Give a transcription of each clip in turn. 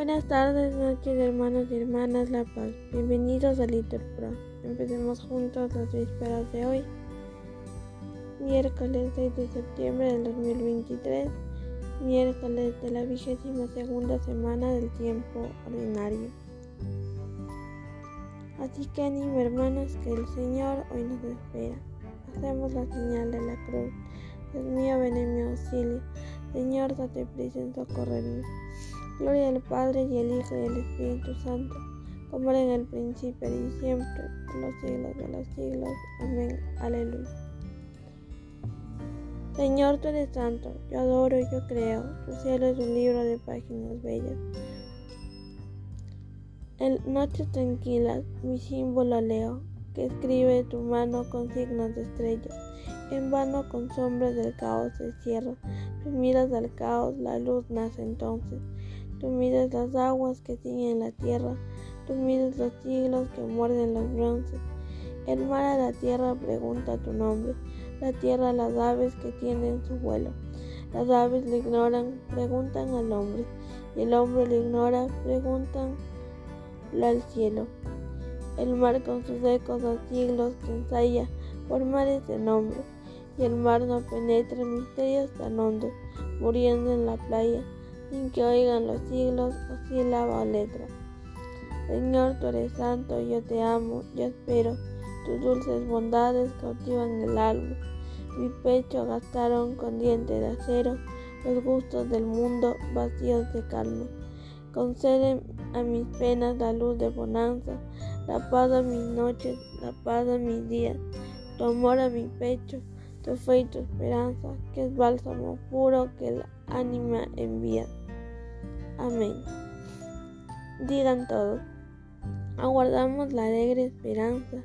Buenas tardes, noches, hermanos y hermanas La Paz. Bienvenidos a Little Pro. Empecemos juntos las vísperas de hoy, miércoles 6 de septiembre del 2023, miércoles de la vigésima segunda semana del tiempo ordinario. Así que animo, hermanos, que el Señor hoy nos espera. Hacemos la señal de la cruz. Dios mío, ven en mi auxilio. Señor, date prisa en socorrerme. Gloria al Padre y al Hijo y al Espíritu Santo, como era en el principio y siempre, por los siglos de los siglos. Amén. Aleluya. Señor, tú eres santo, yo adoro y yo creo. Tu cielo es un libro de páginas bellas. En noches tranquilas, mi símbolo leo, que escribe tu mano con signos de estrellas. En vano con sombras del caos se cierra. Tú miras al caos, la luz nace entonces. Tú mides las aguas que siguen la tierra, tú mides los siglos que muerden los bronces. El mar a la tierra pregunta tu nombre, la tierra a las aves que tienen su vuelo. Las aves le ignoran, preguntan al hombre, y el hombre le ignora, preguntan al cielo. El mar con sus ecos a siglos que ensaya por mares de nombre, y el mar no penetra misterios tan hondos, muriendo en la playa sin que oigan los siglos o sílaba o letra. Señor, tú eres santo, yo te amo, yo espero, tus dulces bondades cautivan el alma. Mi pecho gastaron con dientes de acero los gustos del mundo vacíos de calma. Conceden a mis penas la luz de bonanza, la paz a mis noches, la paz a mis días, tu amor a mi pecho, tu fe y tu esperanza, que es bálsamo puro que el ánima envía. Amén. Digan todos, aguardamos la alegre esperanza,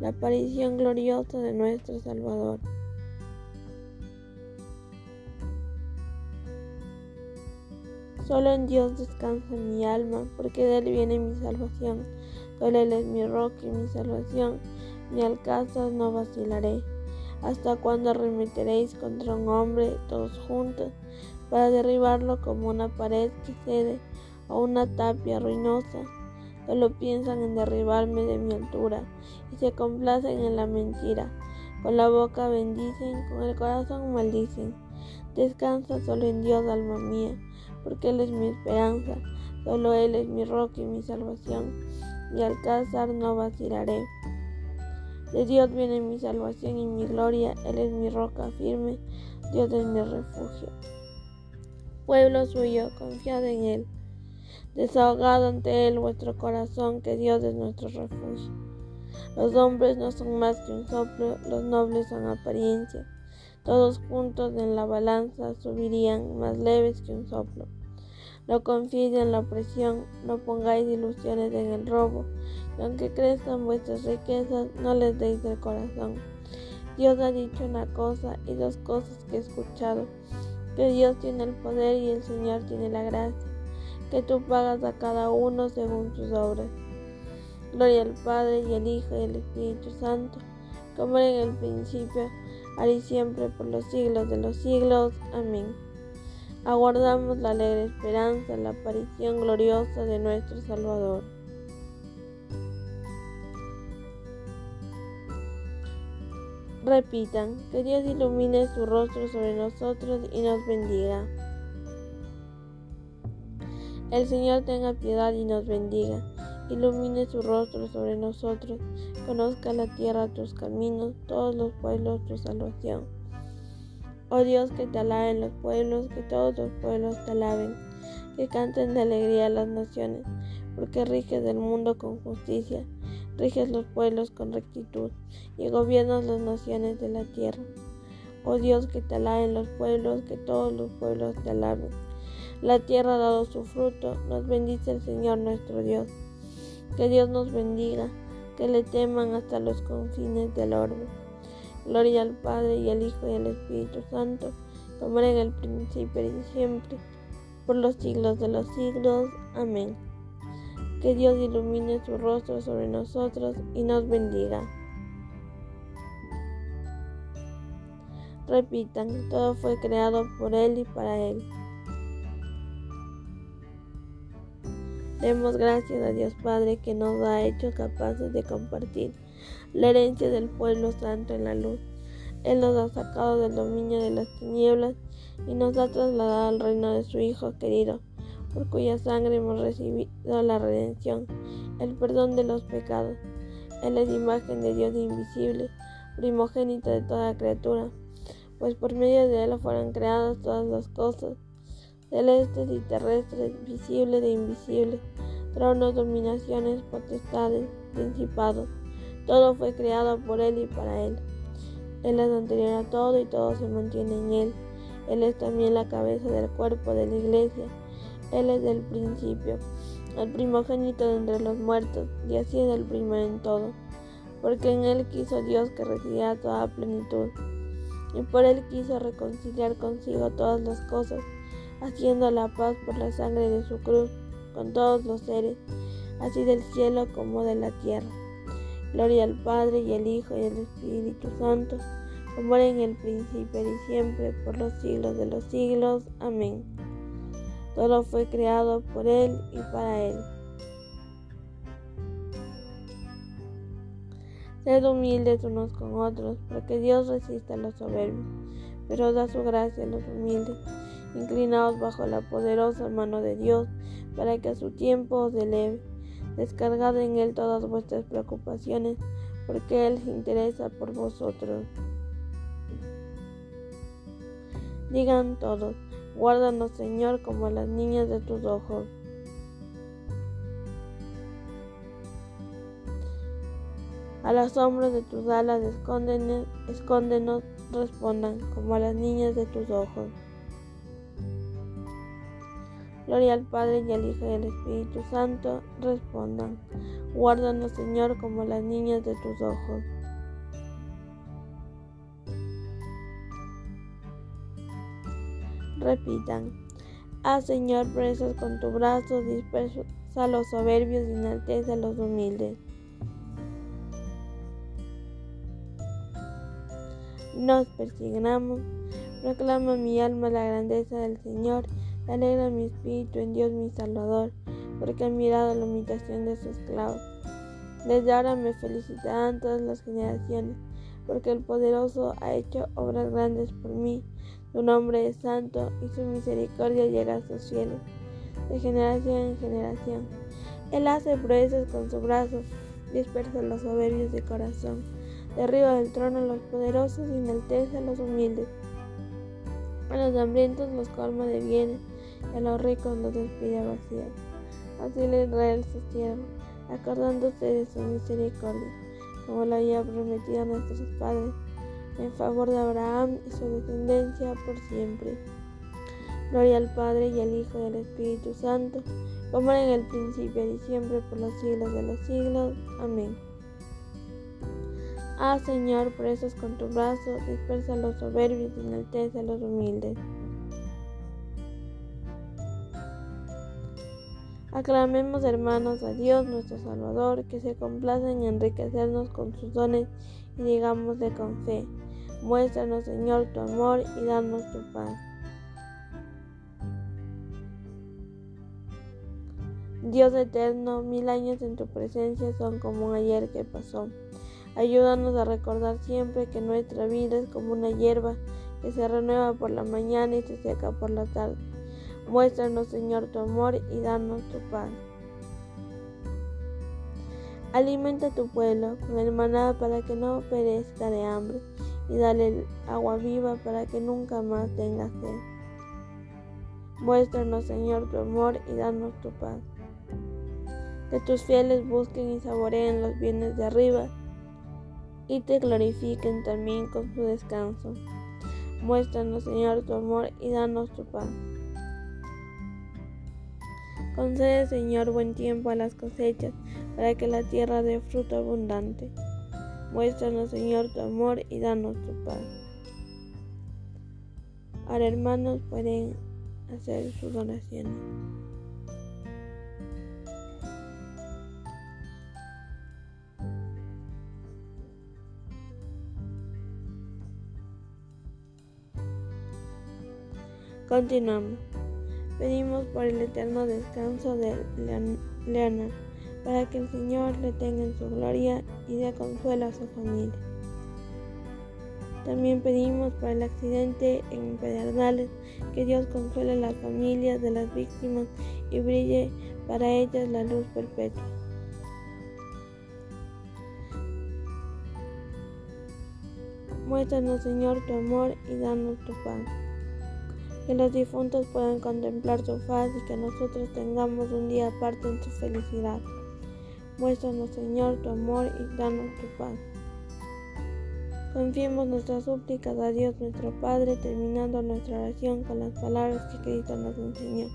la aparición gloriosa de nuestro Salvador. Solo en Dios descansa mi alma, porque de Él viene mi salvación. Solo Él es mi roca y mi salvación, mi alcázar no vacilaré. ¿Hasta cuando arremeteréis contra un hombre todos juntos? Para derribarlo como una pared que cede o una tapia ruinosa. Solo piensan en derribarme de mi altura y se complacen en la mentira. Con la boca bendicen, con el corazón maldicen. Descansa solo en Dios, alma mía, porque Él es mi esperanza, solo Él es mi roca y mi salvación. Mi alcázar no vacilaré. De Dios viene mi salvación y mi gloria, Él es mi roca firme, Dios es mi refugio pueblo suyo, confiad en Él. Desahogad ante Él vuestro corazón, que Dios es nuestro refugio. Los hombres no son más que un soplo, los nobles son apariencia. Todos juntos en la balanza subirían más leves que un soplo. No confiéis en la opresión, no pongáis ilusiones en el robo, y aunque crezcan vuestras riquezas, no les deis el corazón. Dios ha dicho una cosa y dos cosas que he escuchado que Dios tiene el poder y el Señor tiene la gracia, que tú pagas a cada uno según sus obras. Gloria al Padre y al Hijo y al Espíritu Santo, como era en el principio, ahora y siempre, por los siglos de los siglos. Amén. Aguardamos la alegre esperanza, la aparición gloriosa de nuestro Salvador. Repitan, que Dios ilumine su rostro sobre nosotros y nos bendiga. El Señor tenga piedad y nos bendiga. Ilumine su rostro sobre nosotros. Conozca la tierra tus caminos, todos los pueblos tu salvación. Oh Dios, que te alaben los pueblos, que todos los pueblos te alaben. Que canten de alegría las naciones, porque riges el mundo con justicia riges los pueblos con rectitud y gobiernas las naciones de la tierra. Oh Dios, que te alaben los pueblos, que todos los pueblos te alaben. La tierra ha dado su fruto, nos bendice el Señor nuestro Dios. Que Dios nos bendiga, que le teman hasta los confines del orbe. Gloria al Padre y al Hijo y al Espíritu Santo, como era en el principio y siempre, por los siglos de los siglos. Amén. Que Dios ilumine su rostro sobre nosotros y nos bendiga. Repitan, todo fue creado por Él y para Él. Demos gracias a Dios Padre que nos ha hecho capaces de compartir la herencia del pueblo santo en la luz. Él nos ha sacado del dominio de las tinieblas y nos ha trasladado al reino de su Hijo querido, por cuya sangre hemos recibido la redención, el perdón de los pecados. Él es imagen de Dios invisible, primogénito de toda criatura, pues por medio de Él fueron creadas todas las cosas, celestes y terrestres, visibles e invisibles, tronos, dominaciones, potestades, principados. Todo fue creado por Él y para Él. Él es anterior a todo y todo se mantiene en Él. Él es también la cabeza del cuerpo de la iglesia. Él es el principio, el primogénito de entre los muertos, y así es el primero en todo, porque en Él quiso Dios que residiera toda plenitud, y por Él quiso reconciliar consigo todas las cosas, haciendo la paz por la sangre de su cruz con todos los seres, así del cielo como de la tierra. Gloria al Padre y al Hijo y al Espíritu Santo, como era en el principio y siempre, por los siglos de los siglos. Amén. Todo fue creado por Él y para Él. Sed humildes unos con otros, porque Dios resiste a los soberbios, pero da su gracia a los humildes. Inclinaos bajo la poderosa mano de Dios, para que a su tiempo os eleve. Descargad en Él todas vuestras preocupaciones, porque Él se interesa por vosotros. Digan todos, guárdanos Señor como las niñas de tus ojos. A las sombras de tus alas escóndenos, respondan como a las niñas de tus ojos. Gloria al Padre y al Hijo y al Espíritu Santo, respondan. Guárdanos, Señor, como las niñas de tus ojos. Repitan. Ah, Señor, presas con tu brazo, dispersa a los soberbios y enalteza a los humildes. Nos persignamos. Proclama mi alma la grandeza del Señor Alegra mi espíritu en Dios mi Salvador, porque han mirado la imitación de su esclavo. Desde ahora me felicitarán todas las generaciones, porque el poderoso ha hecho obras grandes por mí. Su nombre es santo y su misericordia llega a sus cielos, de generación en generación. Él hace proezas con su brazo, dispersa los soberbios de corazón, derriba del trono a los poderosos y enaltece a los humildes. A los hambrientos los colma de bienes a los ricos los despide vacíos. Así el Israel su acordándose de su misericordia, como lo había prometido a nuestros padres, en favor de Abraham y su descendencia por siempre. Gloria al Padre y al Hijo y al Espíritu Santo, como era en el principio y siempre por los siglos de los siglos. Amén. Ah Señor, presos con tu brazo, dispersa a los soberbios y enaltece a los humildes. Aclamemos hermanos a Dios nuestro Salvador, que se complace en enriquecernos con sus dones y digámosle con fe, muéstranos Señor tu amor y danos tu paz. Dios eterno, mil años en tu presencia son como un ayer que pasó. Ayúdanos a recordar siempre que nuestra vida es como una hierba que se renueva por la mañana y se seca por la tarde. Muéstranos, Señor, tu amor y danos tu paz. Alimenta tu pueblo con el maná para que no perezca de hambre y dale agua viva para que nunca más tenga sed. Muéstranos, Señor, tu amor y danos tu paz. Que tus fieles busquen y saboreen los bienes de arriba y te glorifiquen también con su descanso. Muéstranos, Señor, tu amor y danos tu paz. Concede, Señor, buen tiempo a las cosechas, para que la tierra dé fruto abundante. Muéstranos, Señor, tu amor y danos tu paz. Ahora, hermanos, pueden hacer sus oraciones. Continuamos. Pedimos por el eterno descanso de Leonard, para que el Señor le tenga en su gloria y dé consuelo a su familia. También pedimos por el accidente en Pedernales que Dios consuele a las familias de las víctimas y brille para ellas la luz perpetua. Muéstranos, Señor, tu amor y danos tu paz. Que los difuntos puedan contemplar tu faz y que nosotros tengamos un día aparte en su felicidad. Muéstranos, Señor, tu amor y danos tu paz. Confiemos nuestras súplicas a Dios nuestro Padre, terminando nuestra oración con las palabras que Cristo nos enseñó.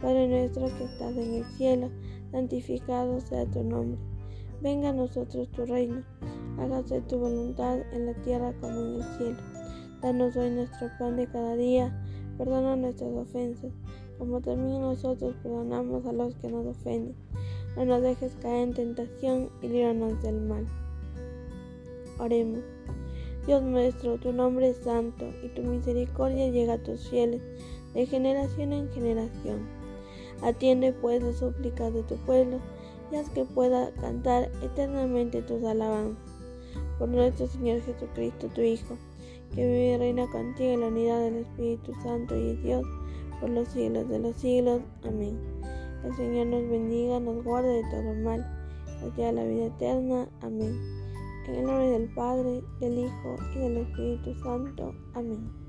Padre nuestro que estás en el cielo, santificado sea tu nombre. Venga a nosotros tu reino, hágase tu voluntad en la tierra como en el cielo. Danos hoy nuestro pan de cada día, perdona nuestras ofensas, como también nosotros perdonamos a los que nos ofenden. No nos dejes caer en tentación y líbranos del mal. Oremos. Dios nuestro, tu nombre es santo y tu misericordia llega a tus fieles de generación en generación. Atiende pues las súplicas de tu pueblo y haz que pueda cantar eternamente tus alabanzas. Por nuestro Señor Jesucristo, tu Hijo, que vive y reina contigo en la unidad del Espíritu Santo y Dios por los siglos de los siglos. Amén. El Señor nos bendiga, nos guarde de todo mal, nos lleve a la vida eterna. Amén. En el nombre del Padre, del Hijo y del Espíritu Santo. Amén.